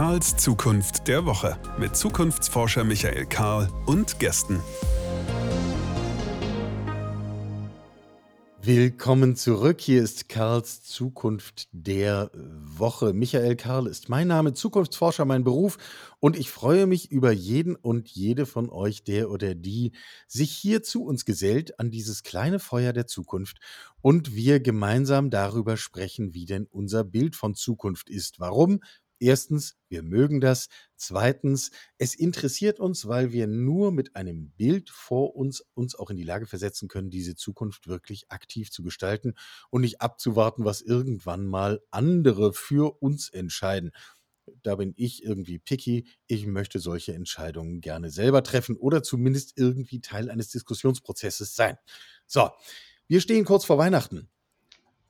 Karls Zukunft der Woche mit Zukunftsforscher Michael Karl und Gästen. Willkommen zurück. Hier ist Karls Zukunft der Woche. Michael Karl ist mein Name, Zukunftsforscher mein Beruf und ich freue mich über jeden und jede von euch, der oder die sich hier zu uns gesellt an dieses kleine Feuer der Zukunft und wir gemeinsam darüber sprechen, wie denn unser Bild von Zukunft ist. Warum? Erstens, wir mögen das. Zweitens, es interessiert uns, weil wir nur mit einem Bild vor uns uns auch in die Lage versetzen können, diese Zukunft wirklich aktiv zu gestalten und nicht abzuwarten, was irgendwann mal andere für uns entscheiden. Da bin ich irgendwie picky. Ich möchte solche Entscheidungen gerne selber treffen oder zumindest irgendwie Teil eines Diskussionsprozesses sein. So, wir stehen kurz vor Weihnachten,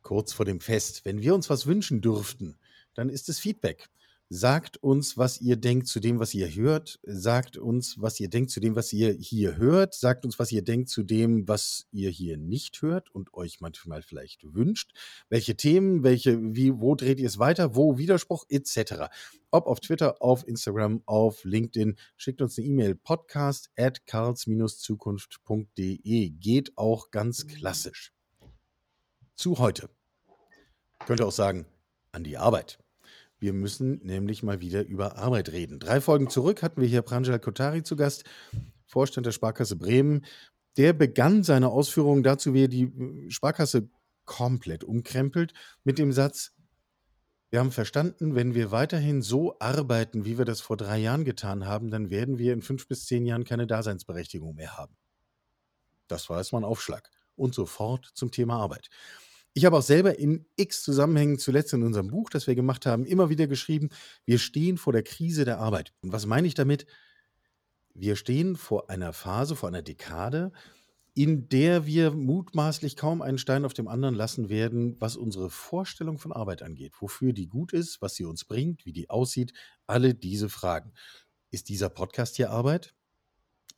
kurz vor dem Fest. Wenn wir uns was wünschen dürften, dann ist es Feedback. Sagt uns, was ihr denkt zu dem, was ihr hört. Sagt uns, was ihr denkt zu dem, was ihr hier hört. Sagt uns, was ihr denkt zu dem, was ihr hier nicht hört und euch manchmal vielleicht wünscht. Welche Themen, welche, wie, wo dreht ihr es weiter, wo Widerspruch etc. Ob auf Twitter, auf Instagram, auf LinkedIn. Schickt uns eine E-Mail podcast at karls-zukunft.de. Geht auch ganz klassisch. Zu heute. Könnt ihr auch sagen, an die Arbeit. Wir müssen nämlich mal wieder über Arbeit reden. Drei Folgen zurück hatten wir hier Pranjal Kotari zu Gast, Vorstand der Sparkasse Bremen. Der begann seine Ausführungen dazu, wie er die äh, Sparkasse komplett umkrempelt, mit dem Satz, wir haben verstanden, wenn wir weiterhin so arbeiten, wie wir das vor drei Jahren getan haben, dann werden wir in fünf bis zehn Jahren keine Daseinsberechtigung mehr haben. Das war erstmal ein Aufschlag. Und sofort zum Thema Arbeit. Ich habe auch selber in x Zusammenhängen, zuletzt in unserem Buch, das wir gemacht haben, immer wieder geschrieben, wir stehen vor der Krise der Arbeit. Und was meine ich damit? Wir stehen vor einer Phase, vor einer Dekade, in der wir mutmaßlich kaum einen Stein auf dem anderen lassen werden, was unsere Vorstellung von Arbeit angeht, wofür die gut ist, was sie uns bringt, wie die aussieht, alle diese Fragen. Ist dieser Podcast hier Arbeit?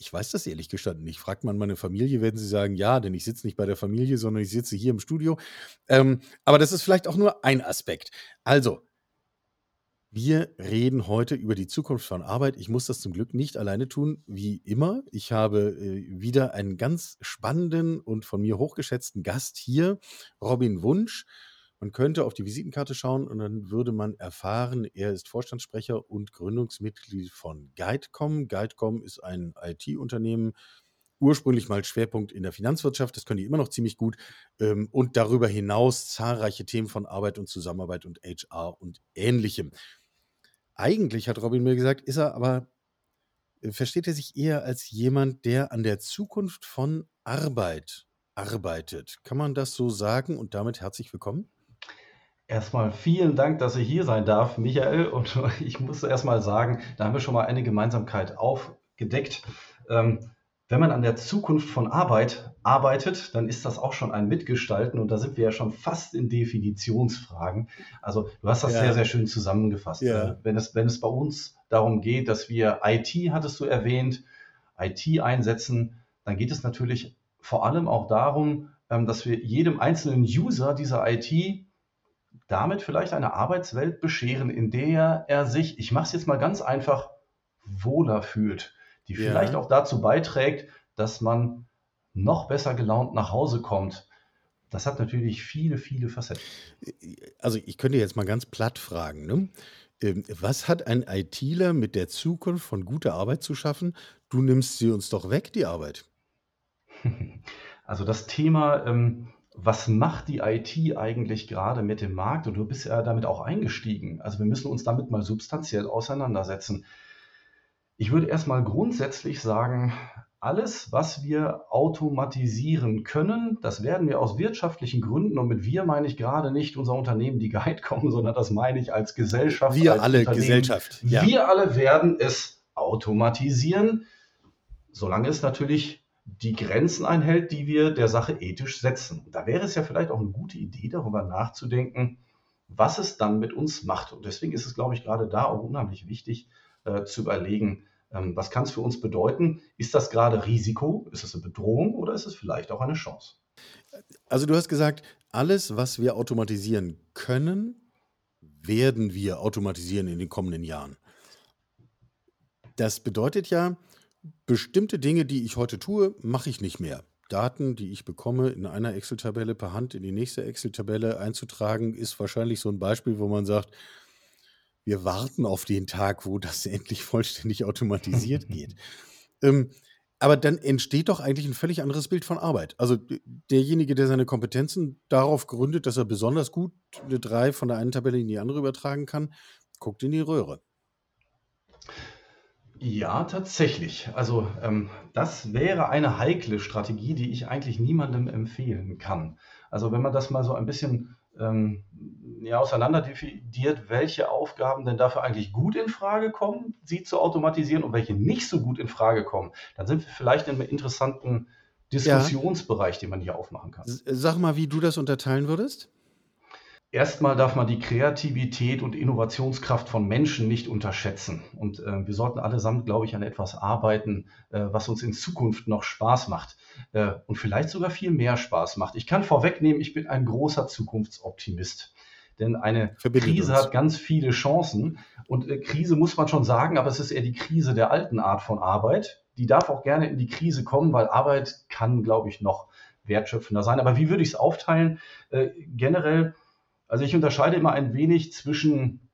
Ich weiß das ehrlich gestanden nicht. Fragt man meine Familie, werden sie sagen, ja, denn ich sitze nicht bei der Familie, sondern ich sitze hier im Studio. Ähm, aber das ist vielleicht auch nur ein Aspekt. Also, wir reden heute über die Zukunft von Arbeit. Ich muss das zum Glück nicht alleine tun, wie immer. Ich habe äh, wieder einen ganz spannenden und von mir hochgeschätzten Gast hier, Robin Wunsch. Man könnte auf die Visitenkarte schauen und dann würde man erfahren, er ist Vorstandssprecher und Gründungsmitglied von Guidecom. Guidecom ist ein IT-Unternehmen, ursprünglich mal Schwerpunkt in der Finanzwirtschaft, das können die immer noch ziemlich gut. Ähm, und darüber hinaus zahlreiche Themen von Arbeit und Zusammenarbeit und HR und ähnlichem. Eigentlich, hat Robin mir gesagt, ist er aber, äh, versteht er sich eher als jemand, der an der Zukunft von Arbeit arbeitet. Kann man das so sagen und damit herzlich willkommen? Erstmal vielen Dank, dass ich hier sein darf, Michael. Und ich muss erstmal sagen, da haben wir schon mal eine Gemeinsamkeit aufgedeckt. Ähm, wenn man an der Zukunft von Arbeit arbeitet, dann ist das auch schon ein Mitgestalten und da sind wir ja schon fast in Definitionsfragen. Also du hast das ja. sehr, sehr schön zusammengefasst. Ja. Äh, wenn, es, wenn es bei uns darum geht, dass wir IT, hattest du erwähnt, IT einsetzen, dann geht es natürlich vor allem auch darum, ähm, dass wir jedem einzelnen User dieser IT damit vielleicht eine Arbeitswelt bescheren, in der er sich, ich mache es jetzt mal ganz einfach, wohler fühlt, die ja. vielleicht auch dazu beiträgt, dass man noch besser gelaunt nach Hause kommt. Das hat natürlich viele, viele Facetten. Also ich könnte jetzt mal ganz platt fragen, ne? Ähm, was hat ein ITler mit der Zukunft von guter Arbeit zu schaffen? Du nimmst sie uns doch weg, die Arbeit. Also das Thema ähm, was macht die IT eigentlich gerade mit dem Markt? Und du bist ja damit auch eingestiegen. Also wir müssen uns damit mal substanziell auseinandersetzen. Ich würde erstmal grundsätzlich sagen, alles, was wir automatisieren können, das werden wir aus wirtschaftlichen Gründen, und mit wir meine ich gerade nicht unser Unternehmen, die Guide kommen, sondern das meine ich als Gesellschaft. Wir als alle Gesellschaft. Ja. Wir alle werden es automatisieren, solange es natürlich die Grenzen einhält, die wir der Sache ethisch setzen. Da wäre es ja vielleicht auch eine gute Idee, darüber nachzudenken, was es dann mit uns macht. Und deswegen ist es, glaube ich, gerade da auch unheimlich wichtig äh, zu überlegen, ähm, was kann es für uns bedeuten? Ist das gerade Risiko? Ist es eine Bedrohung oder ist es vielleicht auch eine Chance? Also du hast gesagt, alles, was wir automatisieren können, werden wir automatisieren in den kommenden Jahren. Das bedeutet ja, bestimmte Dinge, die ich heute tue, mache ich nicht mehr. Daten, die ich bekomme, in einer Excel-Tabelle per Hand in die nächste Excel-Tabelle einzutragen, ist wahrscheinlich so ein Beispiel, wo man sagt, wir warten auf den Tag, wo das endlich vollständig automatisiert geht. Ähm, aber dann entsteht doch eigentlich ein völlig anderes Bild von Arbeit. Also derjenige, der seine Kompetenzen darauf gründet, dass er besonders gut eine 3 von der einen Tabelle in die andere übertragen kann, guckt in die Röhre. Ja, tatsächlich. Also ähm, das wäre eine heikle Strategie, die ich eigentlich niemandem empfehlen kann. Also wenn man das mal so ein bisschen ähm, ja, auseinander dividiert, welche Aufgaben denn dafür eigentlich gut in Frage kommen, sie zu automatisieren und welche nicht so gut in Frage kommen, dann sind wir vielleicht in einem interessanten Diskussionsbereich, den man hier aufmachen kann. Sag mal, wie du das unterteilen würdest? Erstmal darf man die Kreativität und Innovationskraft von Menschen nicht unterschätzen. Und äh, wir sollten allesamt, glaube ich, an etwas arbeiten, äh, was uns in Zukunft noch Spaß macht äh, und vielleicht sogar viel mehr Spaß macht. Ich kann vorwegnehmen, ich bin ein großer Zukunftsoptimist. Denn eine Verbindet Krise uns. hat ganz viele Chancen. Und äh, Krise muss man schon sagen, aber es ist eher die Krise der alten Art von Arbeit. Die darf auch gerne in die Krise kommen, weil Arbeit kann, glaube ich, noch wertschöpfender sein. Aber wie würde ich es aufteilen? Äh, generell also ich unterscheide immer ein wenig zwischen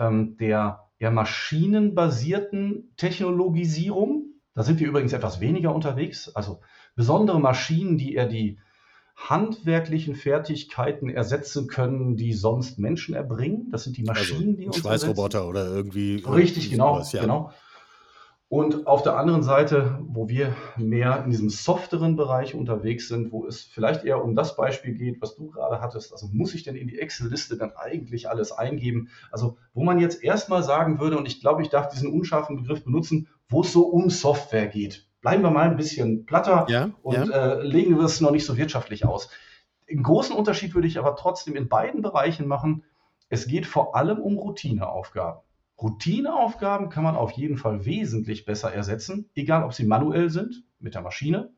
ähm, der eher maschinenbasierten Technologisierung. Da sind wir übrigens etwas weniger unterwegs. Also besondere Maschinen, die eher die handwerklichen Fertigkeiten ersetzen können, die sonst Menschen erbringen. Das sind die also Maschinen, also, die uns Schweißroboter ersetzen. oder irgendwie. Richtig, genau, sowas, ja. genau. Und auf der anderen Seite, wo wir mehr in diesem softeren Bereich unterwegs sind, wo es vielleicht eher um das Beispiel geht, was du gerade hattest, also muss ich denn in die Excel-Liste dann eigentlich alles eingeben? Also wo man jetzt erstmal sagen würde, und ich glaube, ich darf diesen unscharfen Begriff benutzen, wo es so um Software geht. Bleiben wir mal ein bisschen platter ja, und ja. Äh, legen wir es noch nicht so wirtschaftlich aus. Einen großen Unterschied würde ich aber trotzdem in beiden Bereichen machen. Es geht vor allem um Routineaufgaben. Routineaufgaben kann man auf jeden Fall wesentlich besser ersetzen, egal ob sie manuell sind mit der Maschine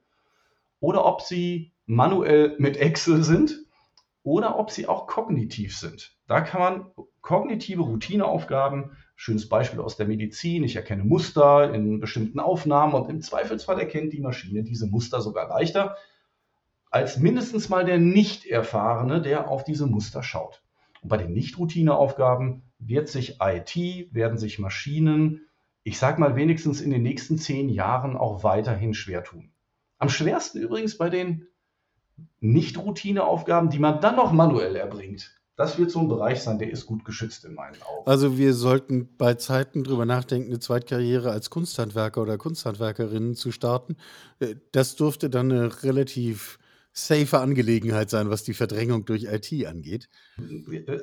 oder ob sie manuell mit Excel sind oder ob sie auch kognitiv sind. Da kann man kognitive Routineaufgaben, schönes Beispiel aus der Medizin, ich erkenne Muster in bestimmten Aufnahmen und im Zweifelsfall erkennt die Maschine diese Muster sogar leichter als mindestens mal der Nicht-Erfahrene, der auf diese Muster schaut. Und bei den Nicht-Routineaufgaben wird sich IT, werden sich Maschinen, ich sage mal wenigstens in den nächsten zehn Jahren auch weiterhin schwer tun. Am schwersten übrigens bei den Nicht-Routineaufgaben, die man dann noch manuell erbringt. Das wird so ein Bereich sein, der ist gut geschützt in meinen Augen. Also wir sollten bei Zeiten drüber nachdenken, eine Zweitkarriere als Kunsthandwerker oder Kunsthandwerkerin zu starten. Äh, das dürfte dann eine relativ safe Angelegenheit sein, was die Verdrängung durch IT angeht.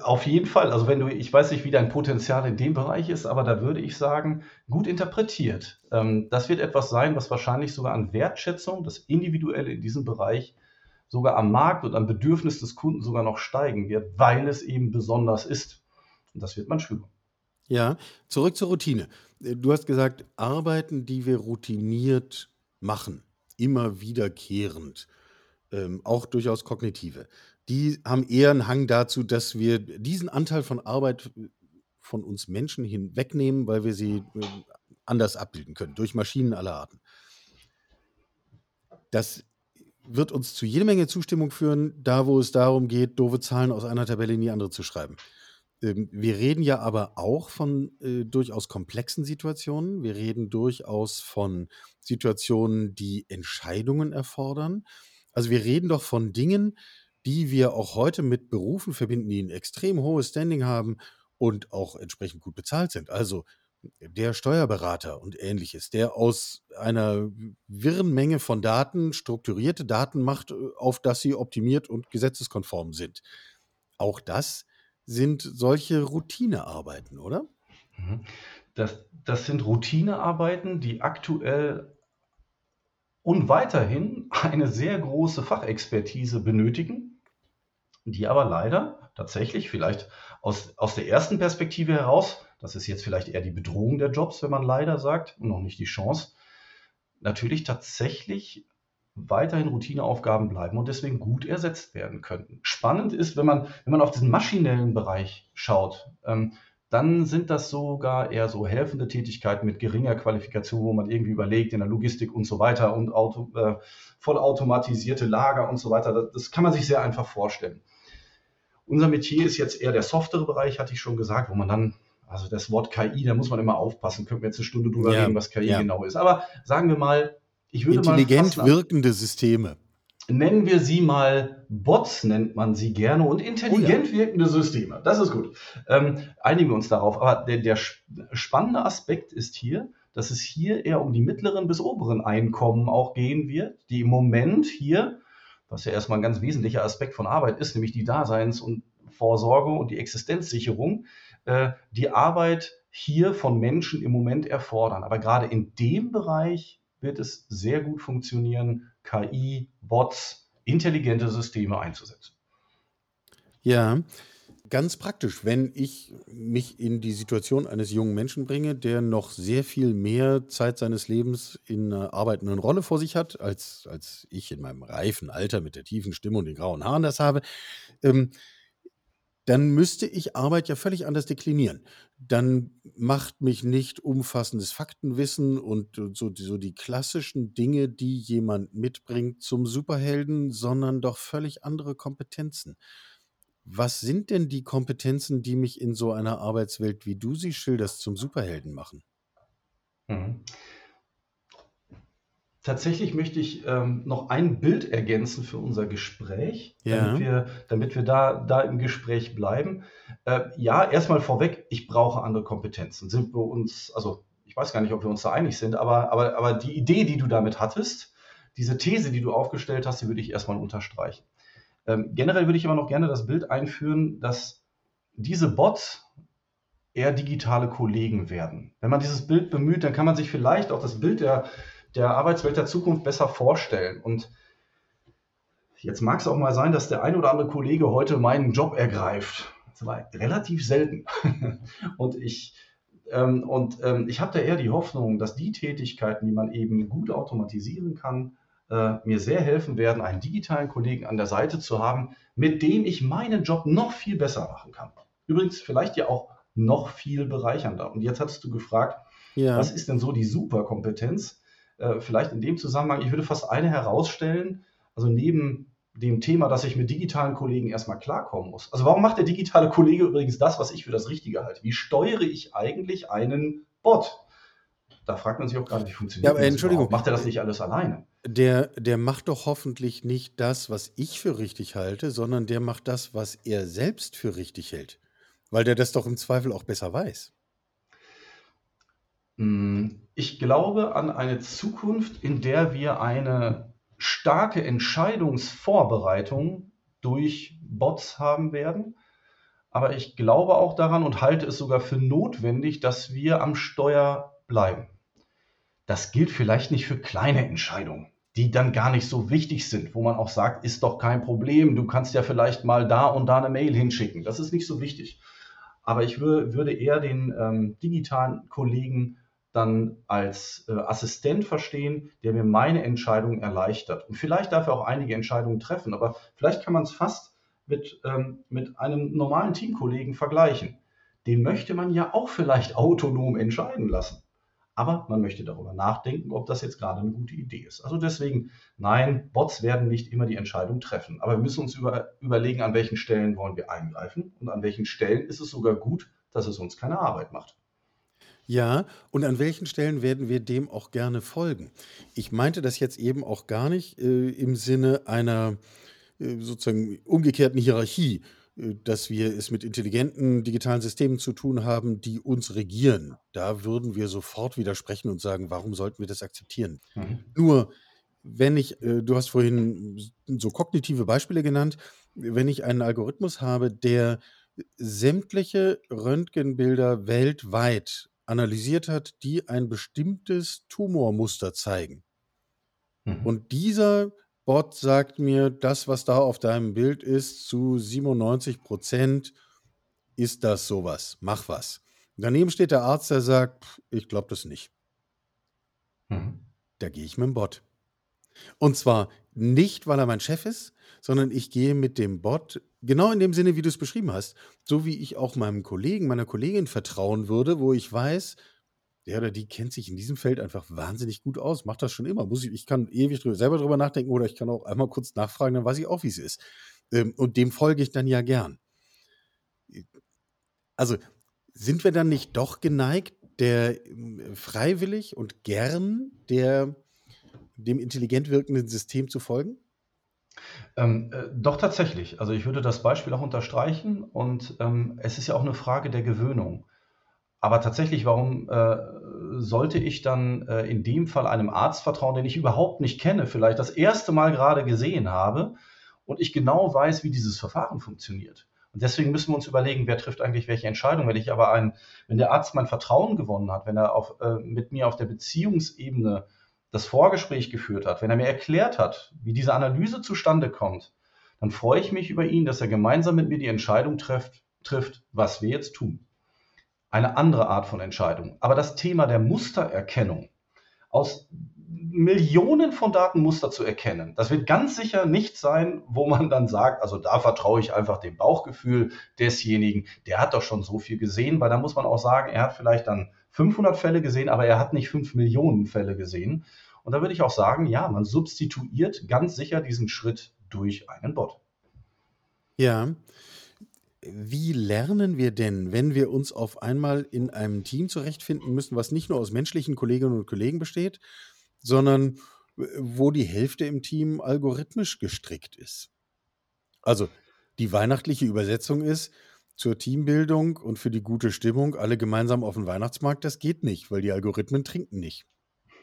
Auf jeden Fall. Also wenn du, ich weiß nicht, wie dein Potenzial in dem Bereich ist, aber da würde ich sagen, gut interpretiert. Ähm, das wird etwas sein, was wahrscheinlich sogar an Wertschätzung, das Individuelle in diesem Bereich, sogar am Markt und am Bedürfnis des Kunden sogar noch steigen wird, weil es eben besonders ist. Und das wird man spüren. Ja, zurück zur Routine. Du hast gesagt, Arbeiten, die wir routiniert machen, immer wiederkehrend ähm, auch durchaus kognitive, die haben eher einen Hang dazu, dass wir diesen Anteil von Arbeit äh, von uns Menschen hinwegnehmen, weil wir sie äh, anders abbilden können, durch Maschinen aller Arten. Das wird uns zu jede Menge Zustimmung führen, da wo es darum geht, doofe Zahlen aus einer Tabelle in die andere zu schreiben. Ähm, wir reden ja aber auch von äh, durchaus komplexen Situationen. Wir reden durchaus von Situationen, die Entscheidungen erfordern. Also wir reden doch von Dingen, die wir auch heute mit Berufen verbinden, die ein extrem hohes Standing haben und auch entsprechend gut bezahlt sind. Also der Steuerberater und ähnliches, der aus einer wirren Menge von Daten strukturierte Daten macht, äh, auf das sie optimiert und gesetzeskonform sind. Auch das sind solche Routinearbeiten, oder? Mhm. Das, das sind Routinearbeiten, die aktuell und weiterhin eine sehr große Fachexpertise benötigen, die aber leider tatsächlich vielleicht aus, aus der ersten Perspektive heraus, das ist jetzt vielleicht eher die Bedrohung der Jobs, wenn man leider sagt, und noch nicht die Chance, natürlich tatsächlich weiterhin Routineaufgaben bleiben und deswegen gut ersetzt werden könnten. Spannend ist, wenn man, wenn man auf diesen maschinellen Bereich schaut, ähm, dann sind das sogar eher so helfende Tätigkeiten mit geringer Qualifikation, wo man irgendwie überlegt in der Logistik und so weiter und auto, äh, vollautomatisierte Lager und so weiter. Das, das, kann man sich sehr einfach vorstellen. Unser Metier ist jetzt eher der softere Bereich, hatte ich schon gesagt, wo man dann, also das Wort KI, da muss man immer aufpassen, könnten wir jetzt eine Stunde drüber ja, reden, was KI ja. genau ist. Aber sagen wir mal, ich würde Intelligent mal wirkende Systeme nennen wir sie mal Bots, nennt man sie gerne, und intelligent oh ja. wirkende Systeme. Das ist gut. Ähm, einigen wir uns darauf. Aber der, der spannende Aspekt ist hier, dass es hier eher um die mittleren bis oberen Einkommen auch gehen wird, die im Moment hier, was ja erstmal ein ganz wesentlicher Aspekt von Arbeit ist, nämlich die Daseins- und Vorsorge und die Existenzsicherung, äh, die Arbeit hier von Menschen im Moment erfordern. Aber gerade in dem Bereich wird es sehr gut funktionieren, KI, Bots, intelligente Systeme einzusetzen. Ja, ganz praktisch, wenn ich mich in die Situation eines jungen Menschen bringe, der noch sehr viel mehr Zeit seines Lebens in einer arbeitenden Rolle vor sich hat, als, als ich in meinem reifen Alter mit der tiefen Stimme und den grauen Haaren das habe, ähm, dann müsste ich Arbeit ja völlig anders deklinieren. Dann macht mich nicht umfassendes Faktenwissen und so, so die klassischen Dinge, die jemand mitbringt, zum Superhelden, sondern doch völlig andere Kompetenzen. Was sind denn die Kompetenzen, die mich in so einer Arbeitswelt, wie du sie schilderst, zum Superhelden machen? Mhm. Tatsächlich möchte ich ähm, noch ein Bild ergänzen für unser Gespräch, Ja. damit wir, damit wir da, da im Gespräch bleiben. Äh, ja, erstmal vorweg, ich brauche andere Kompetenzen. Sind wir uns, also ich weiß gar nicht, ob wir uns da einig sind, aber, aber, aber die Idee, die du damit hattest, diese These, die du aufgestellt hast, die würde ich erstmal unterstreichen. Ähm, generell würde ich aber noch gerne das Bild einführen, dass diese Bots eher digitale Kollegen werden. Wenn man dieses Bild bemüht, dann kann man sich vielleicht auch das Bild der der Arbeitswelt der Zukunft besser vorstellen. Und jetzt mag es auch mal sein, dass der ein oder andere Kollege heute meinen Job ergreift. Das war relativ selten. und ich, ähm, und ähm, ich habe da eher die Hoffnung, dass die Tätigkeiten, die man eben gut automatisieren kann, äh, mir sehr helfen werden, einen digitalen Kollegen an der Seite zu haben, mit dem ich meinen Job noch viel besser machen kann. Übrigens vielleicht ja auch noch viel bereichernder. Und jetzt hattest du gefragt, ja. was ist denn so die Superkompetenz? Äh, vielleicht in dem Zusammenhang, ich würde fast eine herausstellen, also neben dem Thema, dass ich mit digitalen Kollegen erstmal klarkommen muss. Also warum macht der digitale Kollege übrigens das, was ich für das Richtige halte? Wie steuere ich eigentlich einen Bot? Da fragt man sich auch gerade, wie funktioniert ja, aber, das Entschuldigung, Macht er das nicht alles alleine? Der, der macht doch hoffentlich nicht das, was ich für richtig halte, sondern der macht das, was er selbst für richtig hält. Weil der das doch im Zweifel auch besser weiß. Hm, ich glaube an eine Zukunft, in der wir eine starke Entscheidungsvorbereitung durch Bots haben werden. Aber ich glaube auch daran und halte es sogar für notwendig, dass wir am Steuer bleiben. Das gilt vielleicht nicht für kleine Entscheidungen, die dann gar nicht so wichtig sind, wo man auch sagt, ist doch kein Problem, du kannst ja vielleicht mal da und da eine Mail hinschicken. Das ist nicht so wichtig. Aber ich würde eher den ähm, digitalen Kollegen dann als äh, Assistent verstehen, der mir meine Entscheidung erleichtert. Und vielleicht darf er auch einige Entscheidungen treffen, aber vielleicht kann man es fast mit, ähm, mit einem normalen Teamkollegen vergleichen. Den möchte man ja auch vielleicht autonom entscheiden lassen. Aber man möchte darüber nachdenken, ob das jetzt gerade eine gute Idee ist. Also deswegen, nein, Bots werden nicht immer die Entscheidung treffen. Aber wir müssen uns über, überlegen, an welchen Stellen wollen wir eingreifen und an welchen Stellen ist es sogar gut, dass es uns keine Arbeit macht. Ja, und an welchen Stellen werden wir dem auch gerne folgen? Ich meinte das jetzt eben auch gar nicht äh, im Sinne einer äh, sozusagen umgekehrten Hierarchie, äh, dass wir es mit intelligenten digitalen Systemen zu tun haben, die uns regieren. Da würden wir sofort widersprechen und sagen, warum sollten wir das akzeptieren? Mhm. Nur, wenn ich, äh, du hast vorhin so kognitive Beispiele genannt, wenn ich einen Algorithmus habe, der sämtliche Röntgenbilder weltweit analysiert hat, die ein bestimmtes Tumormuster zeigen. Mhm. Und dieser Bot sagt mir, das, was da auf deinem Bild ist, zu 97 Prozent ist das sowas. Mach was. Daneben steht der Arzt, der sagt, ich glaube das nicht. Mhm. Da gehe ich mit dem Bot. Und zwar nicht, weil er mein Chef ist, sondern ich gehe mit dem Bot genau in dem Sinne, wie du es beschrieben hast, so wie ich auch meinem Kollegen, meiner Kollegin vertrauen würde, wo ich weiß, der oder die kennt sich in diesem Feld einfach wahnsinnig gut aus, macht das schon immer. Muss ich, ich kann ewig drüber, selber drüber nachdenken oder ich kann auch einmal kurz nachfragen, dann weiß ich auch, wie es ist. Ähm, und dem folge ich dann ja gern. Also sind wir dann nicht doch geneigt, der ähm, freiwillig und gern der dem intelligent wirkenden System zu folgen? Ähm, äh, doch tatsächlich. Also ich würde das Beispiel auch unterstreichen und ähm, es ist ja auch eine Frage der Gewöhnung. Aber tatsächlich, warum äh, sollte ich dann äh, in dem Fall einem Arzt vertrauen, den ich überhaupt nicht kenne, vielleicht das erste Mal gerade gesehen habe und ich genau weiß, wie dieses Verfahren funktioniert? Und deswegen müssen wir uns überlegen, wer trifft eigentlich welche Entscheidung. Wenn ich aber ein, wenn der Arzt mein Vertrauen gewonnen hat, wenn er auf, äh, mit mir auf der Beziehungsebene das Vorgespräch geführt hat, wenn er mir erklärt hat, wie diese Analyse zustande kommt, dann freue ich mich über ihn, dass er gemeinsam mit mir die Entscheidung trifft, trifft was wir jetzt tun. Eine andere Art von Entscheidung. Aber das Thema der Mustererkennung aus Millionen von Datenmuster zu erkennen. Das wird ganz sicher nicht sein, wo man dann sagt, also da vertraue ich einfach dem Bauchgefühl desjenigen, der hat doch schon so viel gesehen, weil da muss man auch sagen, er hat vielleicht dann 500 Fälle gesehen, aber er hat nicht 5 Millionen Fälle gesehen. Und da würde ich auch sagen, ja, man substituiert ganz sicher diesen Schritt durch einen Bot. Ja. Wie lernen wir denn, wenn wir uns auf einmal in einem Team zurechtfinden müssen, was nicht nur aus menschlichen Kolleginnen und Kollegen besteht, sondern äh, wo die Hälfte im Team algorithmisch gestrickt ist? Also die weihnachtliche Übersetzung ist, zur Teambildung und für die gute Stimmung alle gemeinsam auf den Weihnachtsmarkt, das geht nicht, weil die Algorithmen trinken nicht.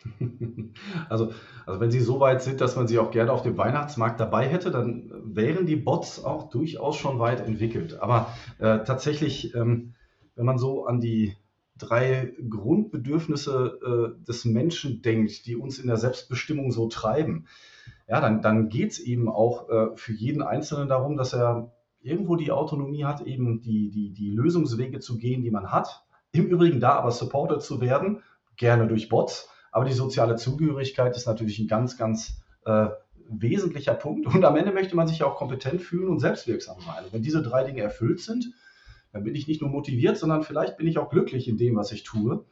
Also, also wenn Sie so weit sind, dass man sie auch gerne auf dem Weihnachtsmarkt dabei hätte, dann wären die Bots auch durchaus schon weit entwickelt. Aber äh, tatsächlich, ähm, wenn man so an die drei Grundbedürfnisse äh, des Menschen denkt, die uns in der Selbstbestimmung so treiben, ja, dann, dann geht es eben auch äh, für jeden Einzelnen darum, dass er irgendwo die Autonomie hat, eben die, die, die Lösungswege zu gehen, die man hat. Im Übrigen da aber supported zu werden, gerne durch Bots. Aber die soziale Zugehörigkeit ist natürlich ein ganz, ganz äh, wesentlicher Punkt. Und am Ende möchte man sich auch kompetent fühlen und selbstwirksam sein. Wenn diese drei Dinge erfüllt sind, dann bin ich nicht nur motiviert, sondern vielleicht bin ich auch glücklich in dem, was ich tue.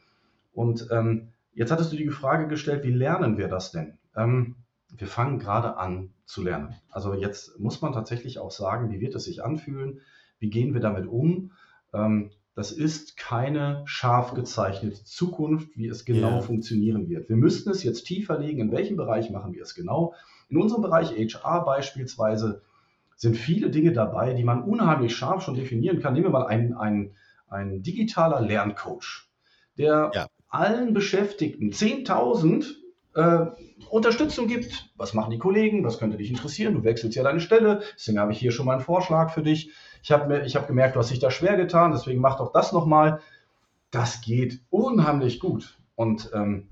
Und ähm, jetzt hattest du die Frage gestellt, wie lernen wir das denn? Ähm, wir fangen gerade an zu lernen. Also jetzt muss man tatsächlich auch sagen, wie wird es sich anfühlen? Wie gehen wir damit um? Ähm, das ist keine scharf gezeichnete Zukunft, wie es genau yeah. funktionieren wird. Wir müssten es jetzt tiefer legen, in welchem Bereich machen wir es genau. In unserem Bereich HR beispielsweise sind viele Dinge dabei, die man unheimlich scharf schon definieren kann. Nehmen wir mal einen, einen, einen digitaler Lerncoach, der ja. allen Beschäftigten 10.000 äh, Unterstützung gibt. Was machen die Kollegen? Was könnte dich interessieren? Du wechselst ja deine Stelle. Deswegen habe ich hier schon mal einen Vorschlag für dich. Ich habe hab gemerkt, du hast dich da schwer getan. Deswegen mach doch das nochmal. Das geht unheimlich gut. Und ähm,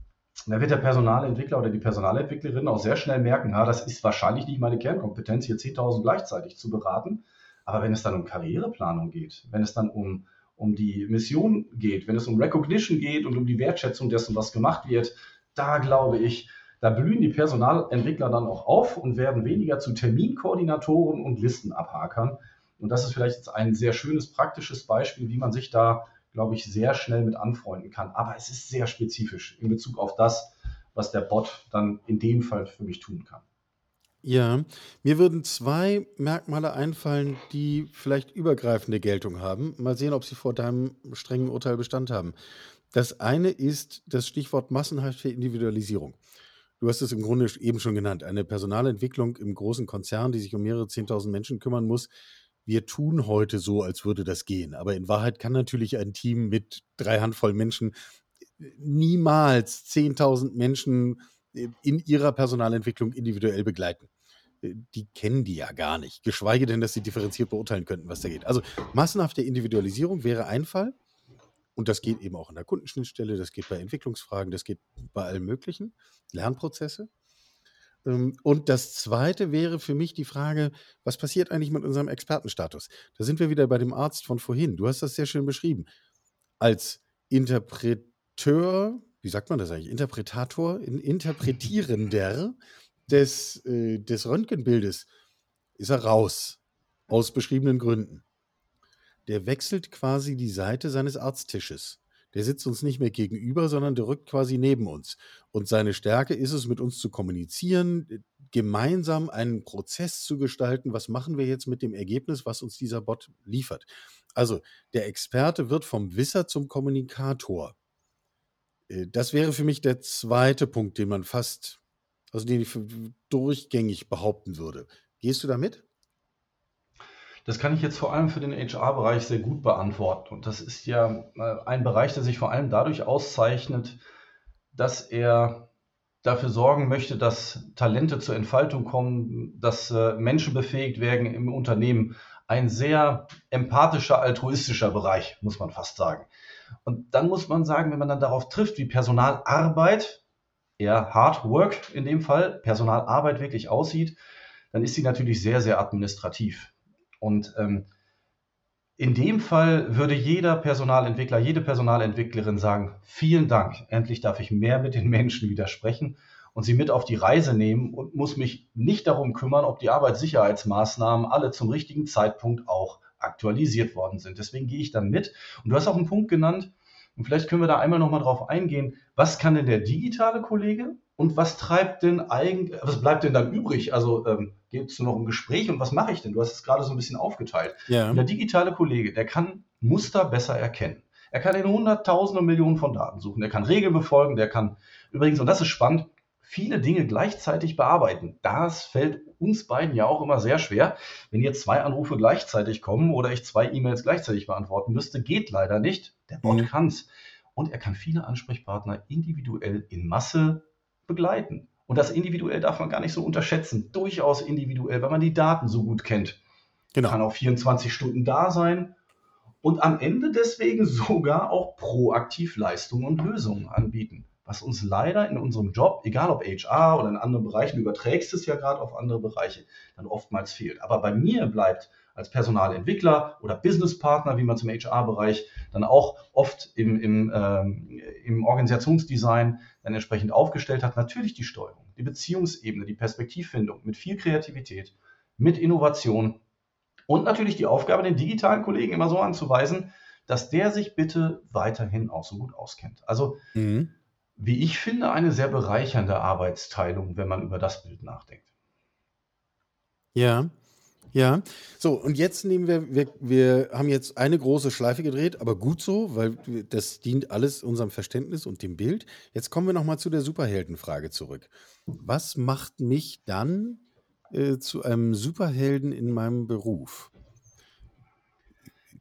da wird der Personalentwickler oder die Personalentwicklerin auch sehr schnell merken, ja, das ist wahrscheinlich nicht meine Kernkompetenz, hier 10.000 gleichzeitig zu beraten. Aber wenn es dann um Karriereplanung geht, wenn es dann um, um die Mission geht, wenn es um Recognition geht und um die Wertschätzung dessen, was gemacht wird, da glaube ich, da blühen die Personalentwickler dann auch auf und werden weniger zu Terminkoordinatoren und Listenabhakern. Und das ist vielleicht jetzt ein sehr schönes praktisches Beispiel, wie man sich da, glaube ich, sehr schnell mit anfreunden kann. Aber es ist sehr spezifisch in Bezug auf das, was der Bot dann in dem Fall für mich tun kann. Ja, mir würden zwei Merkmale einfallen, die vielleicht übergreifende Geltung haben. Mal sehen, ob sie vor deinem strengen Urteil Bestand haben. Das eine ist das Stichwort massenhafte Individualisierung. Du hast es im Grunde eben schon genannt. Eine Personalentwicklung im großen Konzern, die sich um mehrere 10.000 Menschen kümmern muss. Wir tun heute so, als würde das gehen. Aber in Wahrheit kann natürlich ein Team mit drei Handvoll Menschen niemals 10.000 Menschen in ihrer Personalentwicklung individuell begleiten. Die kennen die ja gar nicht. Geschweige denn, dass sie differenziert beurteilen könnten, was da geht. Also massenhafte Individualisierung wäre ein Fall. Und das geht eben auch in der Kundenschnittstelle, das geht bei Entwicklungsfragen, das geht bei allem Möglichen, Lernprozesse. Ähm, und das Zweite wäre für mich die Frage, was passiert eigentlich mit unserem Expertenstatus? Da sind wir wieder bei dem Arzt von vorhin. Du hast das sehr schön beschrieben. Als Interpreteur, wie sagt man das eigentlich? Interpretator, Interpretierender des, äh, des Röntgenbildes ist er raus. Aus beschriebenen Gründen. Der wechselt quasi die Seite seines Arzttisches. Der sitzt uns nicht mehr gegenüber, sondern der rückt quasi neben uns. Und seine Stärke ist es, mit uns zu kommunizieren, gemeinsam einen Prozess zu gestalten. Was machen wir jetzt mit dem Ergebnis, was uns dieser Bot liefert? Also der Experte wird vom Wisser zum Kommunikator. Äh, das wäre für mich der zweite Punkt, den man fast, also den ich durchgängig behaupten würde. Gehst du damit? Das kann ich jetzt vor allem für den HR-Bereich sehr gut beantworten. Und das ist ja äh, ein Bereich, der sich vor allem dadurch auszeichnet, dass er dafür sorgen möchte, dass Talente zur Entfaltung kommen, dass äh, Menschen befähigt werden im Unternehmen. Ein sehr empathischer, altruistischer Bereich, muss man fast sagen. Und dann muss man sagen, wenn man dann darauf trifft, wie Personalarbeit, eher Hard Work in dem Fall, Personalarbeit wirklich aussieht, dann ist sie natürlich sehr, sehr administrativ. Und ähm, in dem Fall würde jeder Personalentwickler, jede Personalentwicklerin sagen, vielen Dank, endlich darf ich mehr mit den Menschen widersprechen und sie mit auf die Reise nehmen und muss mich nicht darum kümmern, ob die Arbeitssicherheitsmaßnahmen alle zum richtigen Zeitpunkt auch aktualisiert worden sind. Deswegen gehe ich dann mit. Und du hast auch einen Punkt genannt, und vielleicht können wir da einmal nochmal drauf eingehen, was kann denn der digitale Kollege und was treibt denn eigentlich, was bleibt denn dann übrig? Also ähm, geht es nur noch um Gespräch und was mache ich denn? Du hast es gerade so ein bisschen aufgeteilt. Ja. Der digitale Kollege, der kann Muster besser erkennen. Er kann in Hunderttausende Millionen von Daten suchen. Er kann Regeln befolgen. Der kann übrigens, und das ist spannend, viele Dinge gleichzeitig bearbeiten. Das fällt uns beiden ja auch immer sehr schwer. Wenn jetzt zwei Anrufe gleichzeitig kommen oder ich zwei E-Mails gleichzeitig beantworten müsste, geht leider nicht. Der Bot mhm. kann es. Und er kann viele Ansprechpartner individuell in Masse begleiten. Und das individuell darf man gar nicht so unterschätzen. Durchaus individuell, weil man die Daten so gut kennt. Genau. Kann auch 24 Stunden da sein und am Ende deswegen sogar auch proaktiv Leistungen und Lösungen anbieten was uns leider in unserem Job, egal ob HR oder in anderen Bereichen, du überträgst es ja gerade auf andere Bereiche, dann oftmals fehlt. Aber bei mir bleibt als Personalentwickler oder Businesspartner, wie man zum HR-Bereich dann auch oft im, im, ähm, im Organisationsdesign dann entsprechend aufgestellt hat, natürlich die Steuerung, die Beziehungsebene, die Perspektivfindung mit viel Kreativität, mit Innovation und natürlich die Aufgabe, den digitalen Kollegen immer so anzuweisen, dass der sich bitte weiterhin auch so gut auskennt. Also mhm wie ich finde, eine sehr bereichernde Arbeitsteilung, wenn man über das Bild nachdenkt. Ja, ja. So, und jetzt nehmen wir, wir, wir haben jetzt eine große Schleife gedreht, aber gut so, weil das dient alles unserem Verständnis und dem Bild. Jetzt kommen wir nochmal zu der Superheldenfrage zurück. Was macht mich dann äh, zu einem Superhelden in meinem Beruf?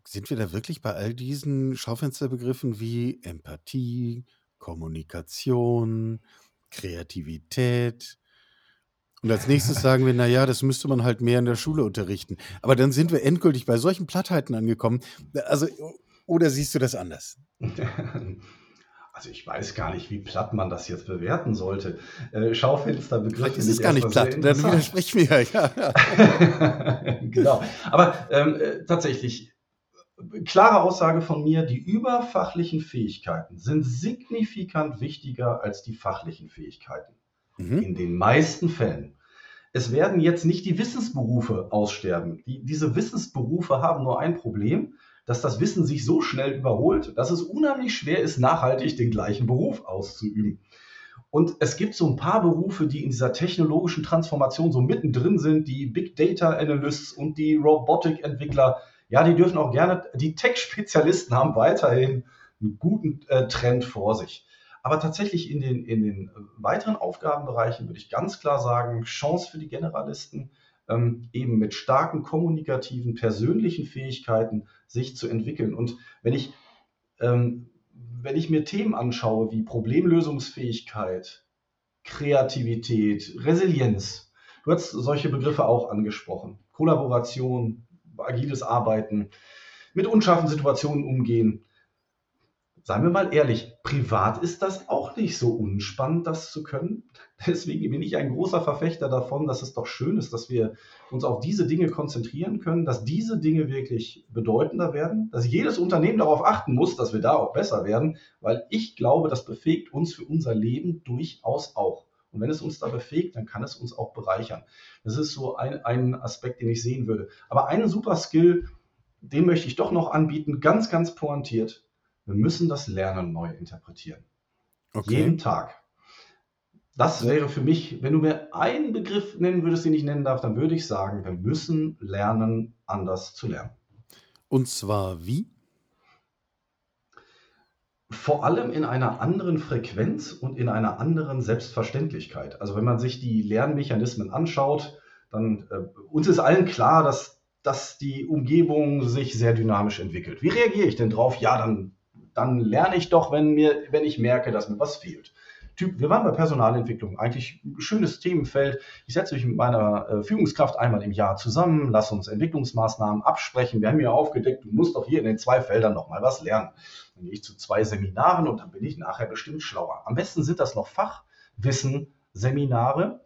Sind wir da wirklich bei all diesen Schaufensterbegriffen wie Empathie, Kommunikation, Kreativität. Und als nächstes sagen wir, naja, das müsste man halt mehr in der Schule unterrichten. Aber dann sind wir endgültig bei solchen Plattheiten angekommen. Also, oder siehst du das anders? Also ich weiß gar nicht, wie platt man das jetzt bewerten sollte. Äh, Schaufensterbegriff. Vielleicht ist es gar nicht platt, dann widersprich mir. Ja. genau. Aber ähm, äh, tatsächlich, klare Aussage von mir, die überfachlichen Fähigkeiten sind signifikant wichtiger als die fachlichen Fähigkeiten. Mhm. In den meisten Fällen. Es werden jetzt nicht die Wissensberufe aussterben. Die, diese Wissensberufe haben nur ein Problem, dass das Wissen sich so schnell überholt, dass es unheimlich schwer ist, nachhaltig den gleichen Beruf auszuüben. Und es gibt so ein paar Berufe, die in dieser technologischen Transformation so mittendrin sind, die Big Data Analysts und die Robotic Entwickler, ja, die dürfen auch gerne, die Tech-Spezialisten haben weiterhin einen guten äh, Trend vor sich. Aber tatsächlich in den, in den weiteren Aufgabenbereichen würde ich ganz klar sagen, Chance für die Generalisten, ähm, eben mit starken kommunikativen, persönlichen Fähigkeiten sich zu entwickeln. Und wenn ich, ähm, wenn ich mir Themen anschaue wie Problemlösungsfähigkeit, Kreativität, Resilienz, du hast solche Begriffe auch angesprochen, Kollaboration, agiles Arbeiten, mit unscharfen Situationen umgehen. Seien wir mal ehrlich, privat ist das auch nicht so unspannend, das zu können. Deswegen bin ich ein großer Verfechter davon, dass es doch schön ist, dass wir uns auf diese Dinge konzentrieren können, dass diese Dinge wirklich bedeutender werden, dass jedes Unternehmen darauf achten muss, dass wir da auch besser werden, weil ich glaube, das befähigt uns für unser Leben durchaus auch. Und wenn es uns da befähigt, dann kann es uns auch bereichern. Das ist so ein, ein Aspekt, den ich sehen würde. Aber einen super Skill, den möchte ich doch noch anbieten, ganz, ganz pointiert. Wir müssen das Lernen neu interpretieren. Okay. Jeden Tag. Das wäre für mich, wenn du mir einen Begriff nennen würdest, den ich nennen darf, dann würde ich sagen, wir müssen lernen, anders zu lernen. Und zwar wie? Vor allem in einer anderen Frequenz und in einer anderen Selbstverständlichkeit. Also wenn man sich die Lernmechanismen anschaut, dann äh, uns ist allen klar, dass, dass die Umgebung sich sehr dynamisch entwickelt. Wie reagiere ich denn drauf? Ja, dann, dann lerne ich doch, wenn, mir, wenn ich merke, dass mir was fehlt. Typ, wir waren bei Personalentwicklung, eigentlich ein schönes Themenfeld. Ich setze mich mit meiner äh, Führungskraft einmal im Jahr zusammen, lass uns Entwicklungsmaßnahmen absprechen. Wir haben ja aufgedeckt, du musst doch hier in den zwei Feldern nochmal was lernen. Dann gehe ich zu zwei Seminaren und dann bin ich nachher bestimmt schlauer. Am besten sind das noch Fachwissen-Seminare.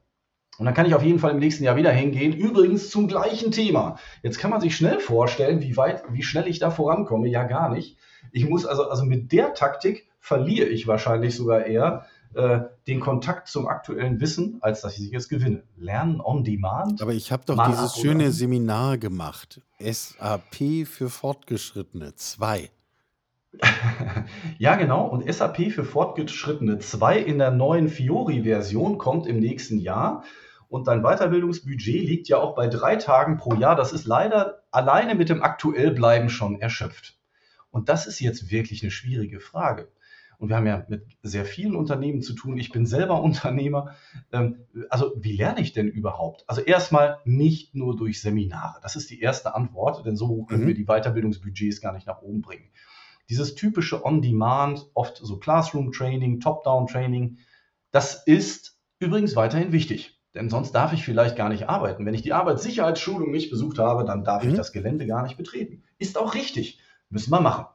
Und dann kann ich auf jeden Fall im nächsten Jahr wieder hingehen. Übrigens zum gleichen Thema. Jetzt kann man sich schnell vorstellen, wie weit, wie schnell ich da vorankomme. Ja, gar nicht. Ich muss also, also mit der Taktik verliere ich wahrscheinlich sogar eher, äh, den Kontakt zum aktuellen Wissen, als dass ich es gewinne. Lernen on Demand. Aber ich habe doch dieses schöne Seminar gemacht. SAP für Fortgeschrittene 2. ja, genau. Und SAP für Fortgeschrittene 2 in der neuen Fiori-Version kommt im nächsten Jahr. Und dein Weiterbildungsbudget liegt ja auch bei drei Tagen pro Jahr. Das ist leider alleine mit dem Aktuellbleiben schon erschöpft. Und das ist jetzt wirklich eine schwierige Frage. Und wir haben ja mit sehr vielen Unternehmen zu tun. Ich bin selber Unternehmer. Ähm, also wie lerne ich denn überhaupt? Also erstmal nicht nur durch Seminare. Das ist die erste Antwort, denn so können mhm. wir die Weiterbildungsbudgets gar nicht nach oben bringen. Dieses typische On-Demand, oft so Classroom-Training, Top-Down-Training, das ist übrigens weiterhin wichtig. Denn sonst darf ich vielleicht gar nicht arbeiten. Wenn ich die Arbeitssicherheitsschulung nicht besucht habe, dann darf mhm. ich das Gelände gar nicht betreten. Ist auch richtig. Müssen wir machen.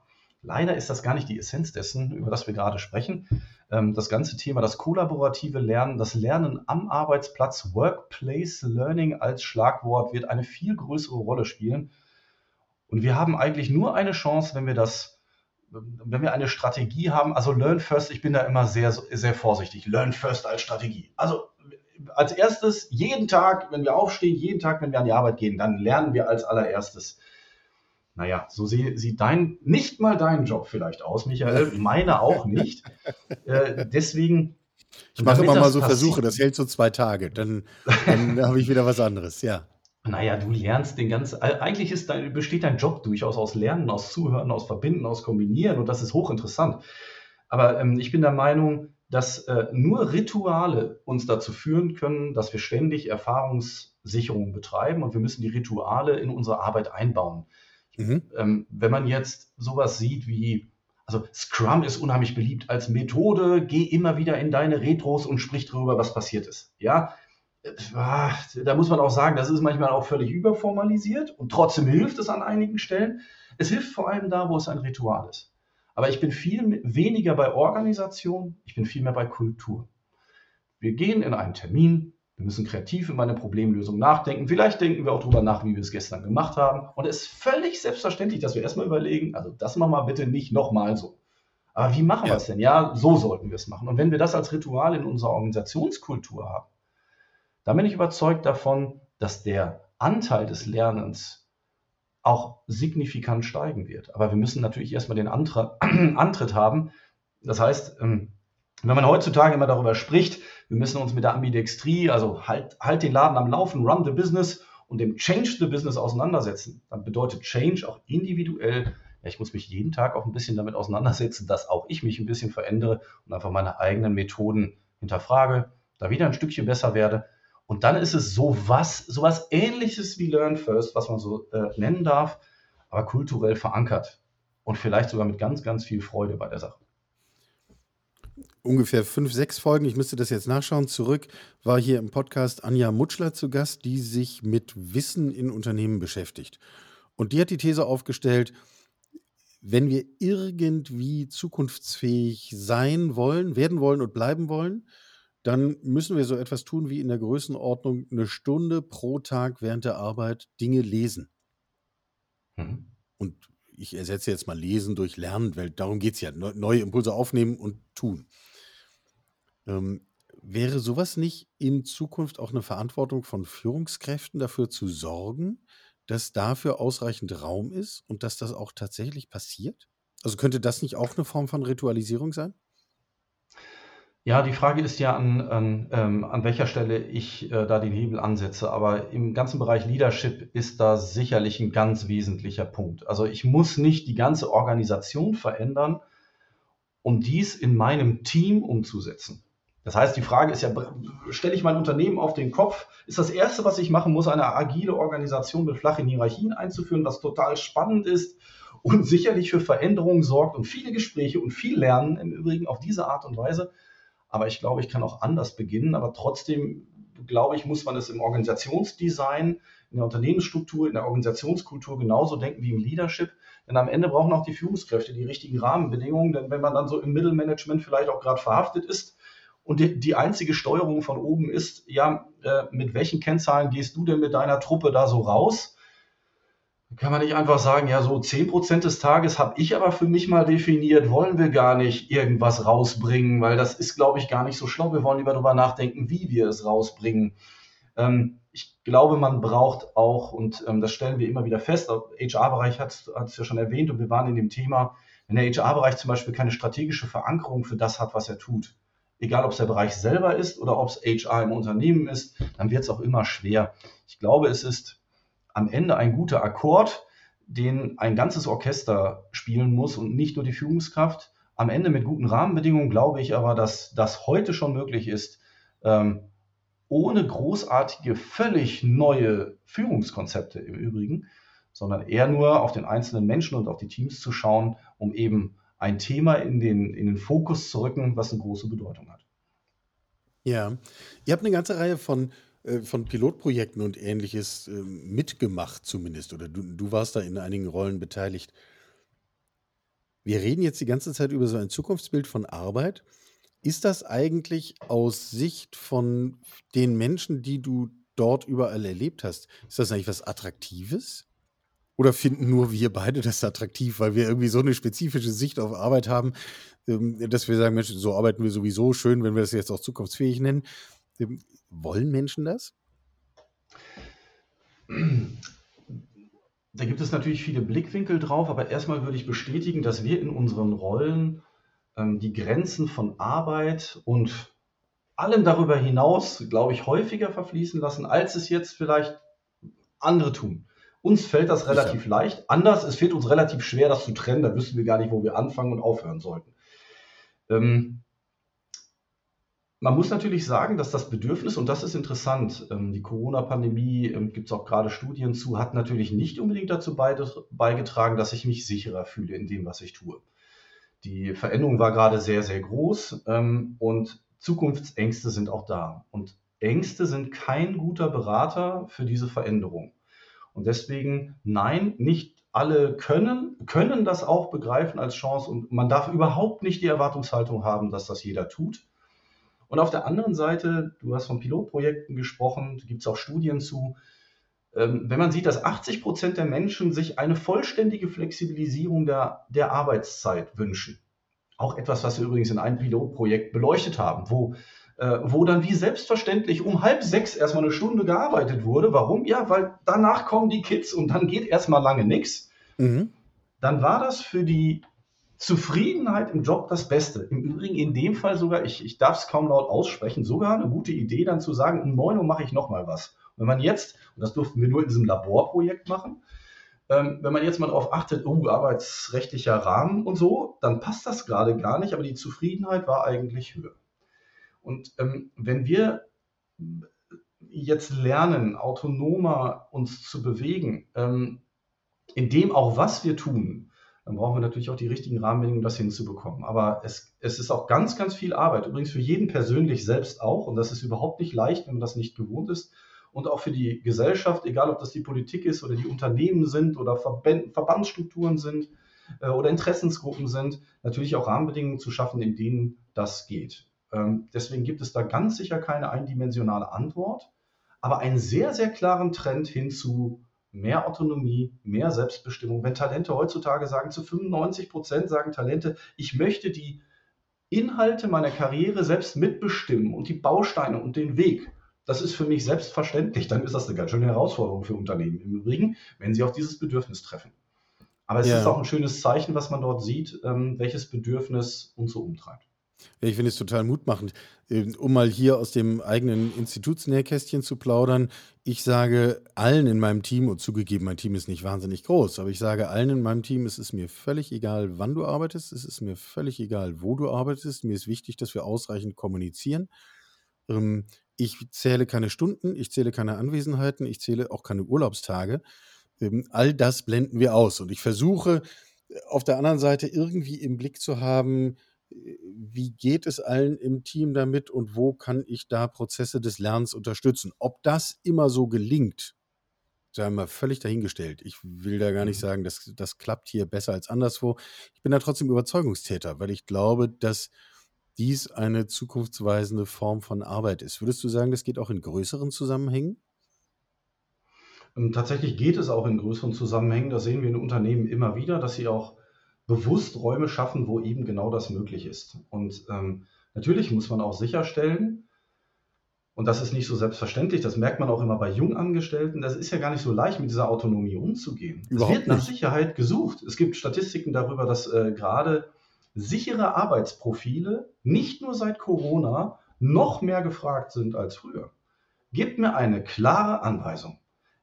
Leider ist das gar nicht die Essenz dessen, über das wir gerade sprechen. Ähm, das ganze Thema, das kollaborative Lernen, das Lernen am Arbeitsplatz, Workplace Learning als Schlagwort wird eine viel größere Rolle spielen. Und wir haben eigentlich nur eine Chance, wenn wir das, wenn wir eine Strategie haben. Also Learn First, ich bin da immer sehr, sehr vorsichtig. Learn First als Strategie. Also als erstes, jeden Tag, wenn wir aufstehen, jeden Tag, wenn wir an die Arbeit gehen, dann lernen wir als allererstes naja, so sie, sieht dein, nicht mal dein Job vielleicht aus, Michael, meine auch nicht. Äh, deswegen. Ich mache immer mal so Versuche, das hält so zwei Tage, dann, dann habe ich wieder was anderes, ja. Naja, du lernst den ganzen, eigentlich ist dein, besteht dein Job durchaus aus Lernen, aus Zuhören, aus Verbinden, aus Kombinieren und das ist hochinteressant. Aber ähm, ich bin der Meinung, dass äh, nur Rituale uns dazu führen können, dass wir ständig Erfahrungssicherung betreiben und wir müssen die Rituale in unsere Arbeit einbauen. Mhm. Ähm, wenn man jetzt sowas sieht wie, also Scrum ist unheimlich beliebt als Methode, geh immer wieder in deine Retros und sprich darüber, was passiert ist. Ja, äh, da muss man auch sagen, das ist manchmal auch völlig überformalisiert und trotzdem hilft es an einigen Stellen. Es hilft vor allem da, wo es ein Ritual ist. Aber ich bin viel weniger bei Organisation, ich bin viel mehr bei Kultur. Wir gehen in einen Termin, wir müssen kreativ über eine Problemlösung nachdenken. Vielleicht denken wir auch darüber nach, wie wir es gestern gemacht haben. Und es ist völlig selbstverständlich, dass wir erstmal überlegen, also das machen wir bitte nicht nochmal so. Aber wie machen ja. wir es denn? Ja, so sollten wir es machen. Und wenn wir das als Ritual in unserer Organisationskultur haben, dann bin ich überzeugt davon, dass der Anteil des Lernens auch signifikant steigen wird. Aber wir müssen natürlich erstmal den Antritt haben. Das heißt, ähm, wenn man heutzutage immer darüber spricht, wir müssen uns mit der Ambidextrie, also halt, halt den Laden am Laufen, run the business und dem Change the business auseinandersetzen, dann bedeutet Change auch individuell, ja, ich muss mich jeden Tag auch ein bisschen damit auseinandersetzen, dass auch ich mich ein bisschen verändere und einfach meine eigenen Methoden hinterfrage, da wieder ein Stückchen besser werde. Und dann ist es sowas, sowas ähnliches wie Learn First, was man so äh, nennen darf, aber kulturell verankert und vielleicht sogar mit ganz, ganz viel Freude bei der Sache ungefähr fünf, sechs Folgen, ich müsste das jetzt nachschauen, zurück, war hier im Podcast Anja Mutschler zu Gast, die sich mit Wissen in Unternehmen beschäftigt. Und die hat die These aufgestellt, wenn wir irgendwie zukunftsfähig sein wollen, werden wollen und bleiben wollen, dann müssen wir so etwas tun wie in der Größenordnung eine Stunde pro Tag während der Arbeit Dinge lesen. Mhm. Und ich ersetze jetzt mal Lesen durch Lernen, weil darum geht es ja. Neue Impulse aufnehmen und tun. Ähm, Wäre sowas nicht in Zukunft auch eine Verantwortung von Führungskräften, dafür zu sorgen, dass dafür ausreichend Raum ist und dass das auch tatsächlich passiert? Also könnte das nicht auch eine Form von Ritualisierung sein? Ja, die Frage ist ja, an, an, ähm, an welcher Stelle ich äh, da den Hebel ansetze. Aber im ganzen Bereich Leadership ist da sicherlich ein ganz wesentlicher Punkt. Also ich muss nicht die ganze Organisation verändern, um dies in meinem Team umzusetzen. Das heißt, die Frage ist ja, stelle ich mein Unternehmen auf den Kopf? Ist das Erste, was ich machen muss, eine agile Organisation mit flachen Hierarchien einzuführen, was total spannend ist und sicherlich für Veränderungen sorgt und viele Gespräche und viel Lernen im Übrigen auf diese Art und Weise. Aber ich glaube, ich kann auch anders beginnen. Aber trotzdem, glaube ich, muss man es im Organisationsdesign, in der Unternehmensstruktur, in der Organisationskultur genauso denken wie im Leadership. Denn am Ende brauchen auch die Führungskräfte die richtigen Rahmenbedingungen. Denn wenn man dann so im Mittelmanagement vielleicht auch gerade verhaftet ist, und die, die einzige Steuerung von oben ist, ja, äh, mit welchen Kennzahlen gehst du denn mit deiner Truppe da so raus? Kann man nicht einfach sagen, ja, so 10% des Tages habe ich aber für mich mal definiert, wollen wir gar nicht irgendwas rausbringen, weil das ist, glaube ich, gar nicht so schlau. Wir wollen lieber darüber nachdenken, wie wir es rausbringen. Ähm, ich glaube, man braucht auch, und ähm, das stellen wir immer wieder fest, HR-Bereich hat es ja schon erwähnt und wir waren in dem Thema, wenn der HR-Bereich zum Beispiel keine strategische Verankerung für das hat, was er tut, egal ob es der Bereich selber ist oder ob es HR im Unternehmen ist, dann wird es auch immer schwer. Ich glaube, es ist am Ende ein guter Akkord, den ein ganzes Orchester spielen muss und nicht nur die Führungskraft. Am Ende mit guten Rahmenbedingungen glaube ich aber, dass das heute schon möglich ist, ähm, ohne großartige, völlig neue Führungskonzepte im Übrigen, sondern eher nur auf den einzelnen Menschen und auf die Teams zu schauen, um eben ein Thema in den, in den Fokus zu rücken, was eine große Bedeutung hat. Ja, ihr habt eine ganze Reihe von, von Pilotprojekten und ähnliches äh, mitgemacht zumindest, oder du, du warst da in einigen Rollen beteiligt. Wir reden jetzt die ganze Zeit über so ein Zukunftsbild von Arbeit. Ist das eigentlich aus Sicht von den Menschen, die du dort überall erlebt hast, ist das eigentlich was Attraktives? Oder finden nur wir beide das attraktiv, weil wir irgendwie so eine spezifische Sicht auf Arbeit haben, ähm, dass wir sagen, Mensch, so arbeiten wir sowieso schön, wenn wir das jetzt auch zukunftsfähig nennen. Wollen Menschen das? Da gibt es natürlich viele Blickwinkel drauf, aber erstmal würde ich bestätigen, dass wir in unseren Rollen ähm, die Grenzen von Arbeit und allem darüber hinaus, glaube ich, häufiger verfließen lassen, als es jetzt vielleicht andere tun. Uns fällt das relativ Sicher. leicht. Anders, es fällt uns relativ schwer, das zu trennen. Da wüssten wir gar nicht, wo wir anfangen und aufhören sollten. Ähm, man muss natürlich sagen, dass das Bedürfnis, und das ist interessant, ähm, die Corona-Pandemie, ähm, gibt es auch gerade Studien zu, hat natürlich nicht unbedingt dazu beigetragen, dass ich mich sicherer fühle in dem, was ich tue. Die Veränderung war gerade sehr, sehr groß ähm, und Zukunftsängste sind auch da. Und Ängste sind kein guter Berater für diese Veränderung. Und deswegen, nein, nicht alle können, können das auch begreifen als Chance und man darf überhaupt nicht die Erwartungshaltung haben, dass das jeder tut. Und auf der anderen Seite, du hast von Pilotprojekten gesprochen, gibt es auch Studien zu, ähm, wenn man sieht, dass 80 Prozent der Menschen sich eine vollständige Flexibilisierung der, der Arbeitszeit wünschen. Auch etwas, was wir übrigens in einem Pilotprojekt beleuchtet haben, wo äh, wo dann wie selbstverständlich um halb sechs erstmal eine Stunde gearbeitet wurde. Warum? Ja, weil danach kommen die Kids und dann geht erstmal lange nichts. Mhm. Dann war das für die Zufriedenheit im Job das Beste. Im Übrigen in dem Fall sogar, ich, ich darf es kaum laut aussprechen, sogar eine gute Idee, dann zu sagen, um 9 Uhr mache ich nochmal was. Wenn man jetzt, und das durften wir nur in diesem Laborprojekt machen, ähm, wenn man jetzt mal darauf achtet, oh, arbeitsrechtlicher Rahmen und so, dann passt das gerade gar nicht, aber die Zufriedenheit war eigentlich höher. Und ähm, wenn wir jetzt lernen, autonomer uns zu bewegen, ähm, in dem auch was wir tun, dann brauchen wir natürlich auch die richtigen Rahmenbedingungen, das hinzubekommen. Aber es, es ist auch ganz, ganz viel Arbeit. Übrigens für jeden persönlich selbst auch. Und das ist überhaupt nicht leicht, wenn man das nicht gewohnt ist. Und auch für die Gesellschaft, egal ob das die Politik ist oder die Unternehmen sind oder Verband, Verbandsstrukturen sind äh, oder Interessensgruppen sind, natürlich auch Rahmenbedingungen zu schaffen, in denen das geht. Ähm, deswegen gibt es da ganz sicher keine eindimensionale Antwort, aber einen sehr, sehr klaren Trend hin zu mehr Autonomie, mehr Selbstbestimmung. Wenn Talente heutzutage sagen, zu 95 Prozent sagen Talente, ich möchte die Inhalte meiner Karriere selbst mitbestimmen und die Bausteine und den Weg. Das ist für mich selbstverständlich. Dann ist das eine ganz schöne Herausforderung für Unternehmen im Übrigen, wenn sie auf dieses Bedürfnis treffen. Aber es Ja. ist auch ein schönes Zeichen, was man dort sieht, ähm, welches Bedürfnis uns so umtreibt. Ich finde es total mutmachend. Ähm, Um mal hier aus dem eigenen Institutsnähkästchen zu plaudern. Ich sage allen in meinem Team, und zugegeben, mein Team ist nicht wahnsinnig groß, aber ich sage allen in meinem Team, es ist mir völlig egal, wann du arbeitest, es ist mir völlig egal, wo du arbeitest. Mir ist wichtig, dass wir ausreichend kommunizieren. Ähm, Ich zähle keine Stunden, ich zähle keine Anwesenheiten, ich zähle auch keine Urlaubstage. Ähm, All das blenden wir aus. Und ich versuche äh, auf der anderen Seite irgendwie im Blick zu haben, wie geht es allen im Team damit und wo kann ich da Prozesse des Lernens unterstützen. Ob das immer so gelingt, sei mal völlig dahingestellt. Ich will da gar nicht Mhm. sagen, das, das klappt hier besser als anderswo. Ich bin da trotzdem Überzeugungstäter, weil ich glaube, dass dies eine zukunftsweisende Form von Arbeit ist. Würdest du sagen, das geht auch in größeren Zusammenhängen? Ähm, Tatsächlich geht es auch in größeren Zusammenhängen. Das sehen wir in Unternehmen immer wieder, dass sie auch bewusst Räume schaffen, wo eben genau das möglich ist. Und ähm, natürlich muss man auch sicherstellen, und das ist nicht so selbstverständlich, das merkt man auch immer bei Jungangestellten, das ist ja gar nicht so leicht, mit dieser Autonomie umzugehen. es Überhaupt wird nach. Sicherheit gesucht. Es gibt Statistiken darüber, dass äh, gerade sichere Arbeitsprofile nicht nur seit Corona noch mehr gefragt sind als früher. Gebt mir eine klare Anweisung.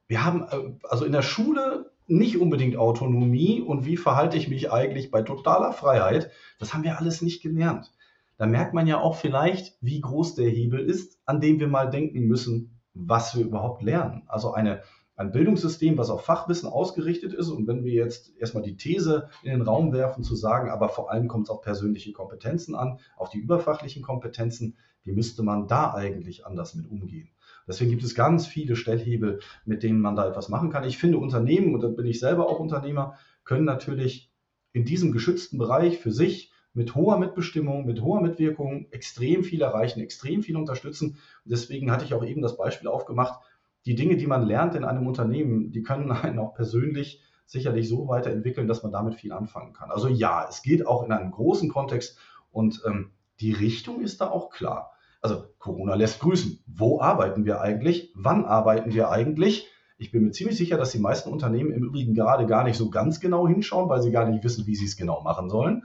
Wir haben äh, also in der Schule nicht unbedingt Autonomie und wie verhalte ich mich eigentlich bei totaler Freiheit. Das haben wir alles nicht gelernt. Da merkt man ja auch vielleicht, wie groß der Hebel ist, an dem wir mal denken müssen, was wir überhaupt lernen. Also eine, ein Bildungssystem, was auf Fachwissen ausgerichtet ist. Und wenn wir jetzt erstmal die These in den Raum werfen, zu sagen, aber vor allem kommt es auf persönliche Kompetenzen an, auf die überfachlichen Kompetenzen, wie müsste man da eigentlich anders mit umgehen? Deswegen gibt es ganz viele Stellhebel, mit denen man da etwas machen kann. Ich finde, Unternehmen, und da bin ich selber auch Unternehmer, können natürlich in diesem geschützten Bereich für sich mit hoher Mitbestimmung, mit hoher Mitwirkung extrem viel erreichen, extrem viel unterstützen. Deswegen hatte ich auch eben das Beispiel aufgemacht, die Dinge, die man lernt in einem Unternehmen, die können einen auch persönlich sicherlich so weiterentwickeln, dass man damit viel anfangen kann. Also ja, es geht auch in einem großen Kontext und ähm, die Richtung ist da auch klar. Also Corona lässt grüßen. Wo arbeiten wir eigentlich? Wann arbeiten wir eigentlich? Ich bin mir ziemlich sicher, dass die meisten Unternehmen im Übrigen gerade gar nicht so ganz genau hinschauen, weil sie gar nicht wissen, wie sie es genau machen sollen.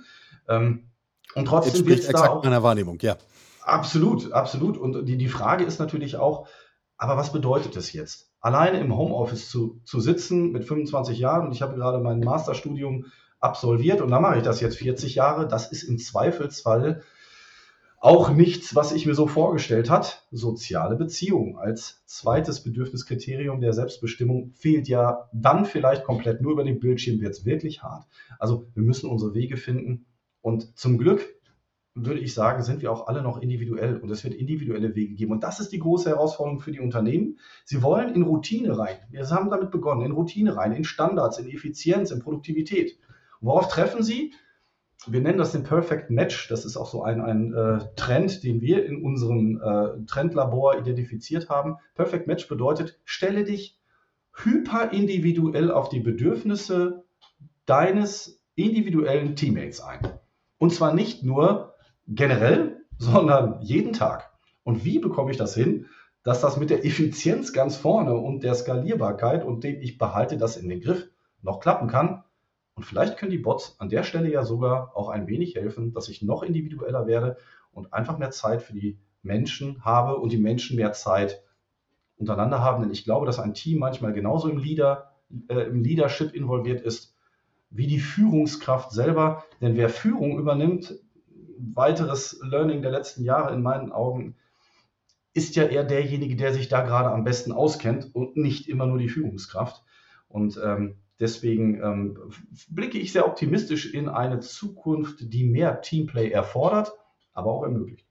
Ähm, und trotzdem es da exakt auch meiner Wahrnehmung, ja. Absolut, absolut. Und die, die Frage ist natürlich auch, aber was bedeutet es jetzt? Alleine im Homeoffice zu, zu sitzen mit 25 Jahren und ich habe gerade mein Masterstudium absolviert und dann mache ich das jetzt 40 Jahre, das ist im Zweifelsfall auch nichts, was ich mir so vorgestellt hat. Soziale Beziehung als zweites Bedürfniskriterium der Selbstbestimmung fehlt ja dann vielleicht komplett. Nur über den Bildschirm wird es wirklich hart. Also wir müssen unsere Wege finden. Und zum Glück würde ich sagen, sind wir auch alle noch individuell und es wird individuelle Wege geben. Und das ist die große Herausforderung für die Unternehmen. Sie wollen in Routine rein. Wir haben damit begonnen, in Routine rein, in Standards, in Effizienz, in Produktivität. Worauf treffen Sie? Wir nennen das den Perfect Match. Das ist auch so ein, ein äh, Trend, den wir in unserem äh, Trendlabor identifiziert haben. Perfect Match bedeutet, stelle dich hyperindividuell auf die Bedürfnisse deines individuellen Teammates ein. Und zwar nicht nur generell, sondern jeden Tag. Und wie bekomme ich das hin, dass das mit der Effizienz ganz vorne und der Skalierbarkeit und dem ich behalte das in den Griff noch klappen kann? Und vielleicht können die Bots an der Stelle ja sogar auch ein wenig helfen, dass ich noch individueller werde und einfach mehr Zeit für die Menschen habe und die Menschen mehr Zeit untereinander haben. Denn ich glaube, dass ein Team manchmal genauso im, Leader, äh, im Leadership involviert ist wie die Führungskraft selber. Denn wer Führung übernimmt, weiteres Learning der letzten Jahre in meinen Augen, ist ja eher derjenige, der sich da gerade am besten auskennt und nicht immer nur die Führungskraft. Und ähm, deswegen ähm, blicke ich sehr optimistisch in eine Zukunft, die mehr Teamplay erfordert, aber auch ermöglicht.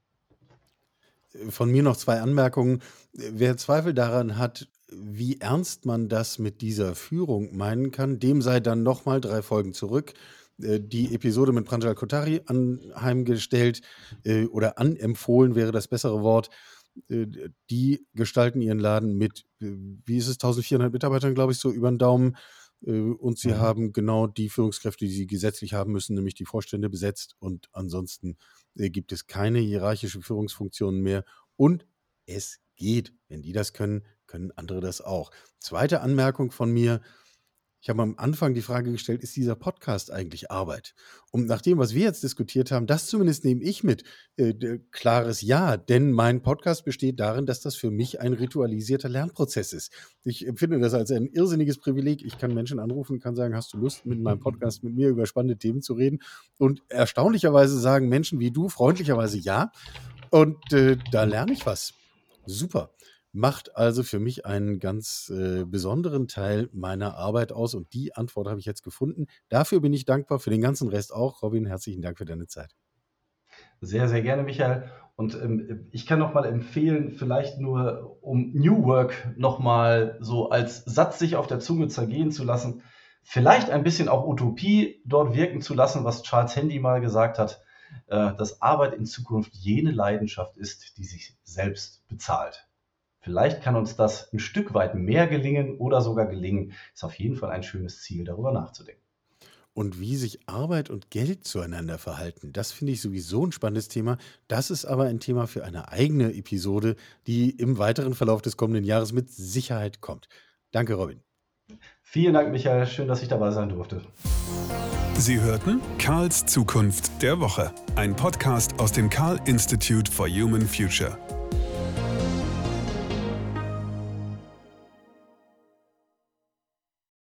Von mir noch zwei Anmerkungen. Wer Zweifel daran hat, wie ernst man das mit dieser Führung meinen kann, dem sei dann nochmal drei Folgen zurück äh, die Episode mit Pranjal Kotari anheimgestellt äh, oder anempfohlen wäre das bessere Wort. Äh, die gestalten ihren Laden mit, wie ist es, 1400 Mitarbeitern, glaube ich, so über den Daumen und sie Mhm. haben genau die Führungskräfte, die sie gesetzlich haben müssen, nämlich die Vorstände besetzt und ansonsten äh, gibt es keine hierarchische Führungsfunktionen mehr und es geht. Wenn die das können, können andere das auch. Zweite Anmerkung von mir. Ich habe am Anfang die Frage gestellt, ist dieser Podcast eigentlich Arbeit? Und nach dem, was wir jetzt diskutiert haben, das zumindest nehme ich mit, äh, d- klares Ja, denn mein Podcast besteht darin, dass das für mich ein ritualisierter Lernprozess ist. Ich empfinde das als ein irrsinniges Privileg. Ich kann Menschen anrufen, kann sagen, hast du Lust, mit meinem Podcast mit mir über spannende Themen zu reden? Und erstaunlicherweise sagen Menschen wie du freundlicherweise ja. Und äh, da lerne ich was. Super. Macht also für mich einen ganz äh, besonderen Teil meiner Arbeit aus und die Antwort habe ich jetzt gefunden. Dafür bin ich dankbar, für den ganzen Rest auch. Robin, herzlichen Dank für deine Zeit. Sehr, sehr gerne, Michael. Und ähm, ich kann nochmal empfehlen, vielleicht nur um New Work nochmal so als Satz sich auf der Zunge zergehen zu lassen, vielleicht ein bisschen auch Utopie dort wirken zu lassen, was Charles Handy mal gesagt hat, äh, dass Arbeit in Zukunft jene Leidenschaft ist, die sich selbst bezahlt. Vielleicht kann uns das ein Stück weit mehr gelingen oder sogar gelingen. Ist auf jeden Fall ein schönes Ziel, darüber nachzudenken. Und wie sich Arbeit und Geld zueinander verhalten, das finde ich sowieso ein spannendes Thema. Das ist aber ein Thema für eine eigene Episode, die im weiteren Verlauf des kommenden Jahres mit Sicherheit kommt. Danke, Robin. Vielen Dank, Michael. Schön, dass ich dabei sein durfte. Sie hörten Karls Zukunft der Woche, ein Podcast aus dem Karl Institute for Human Future.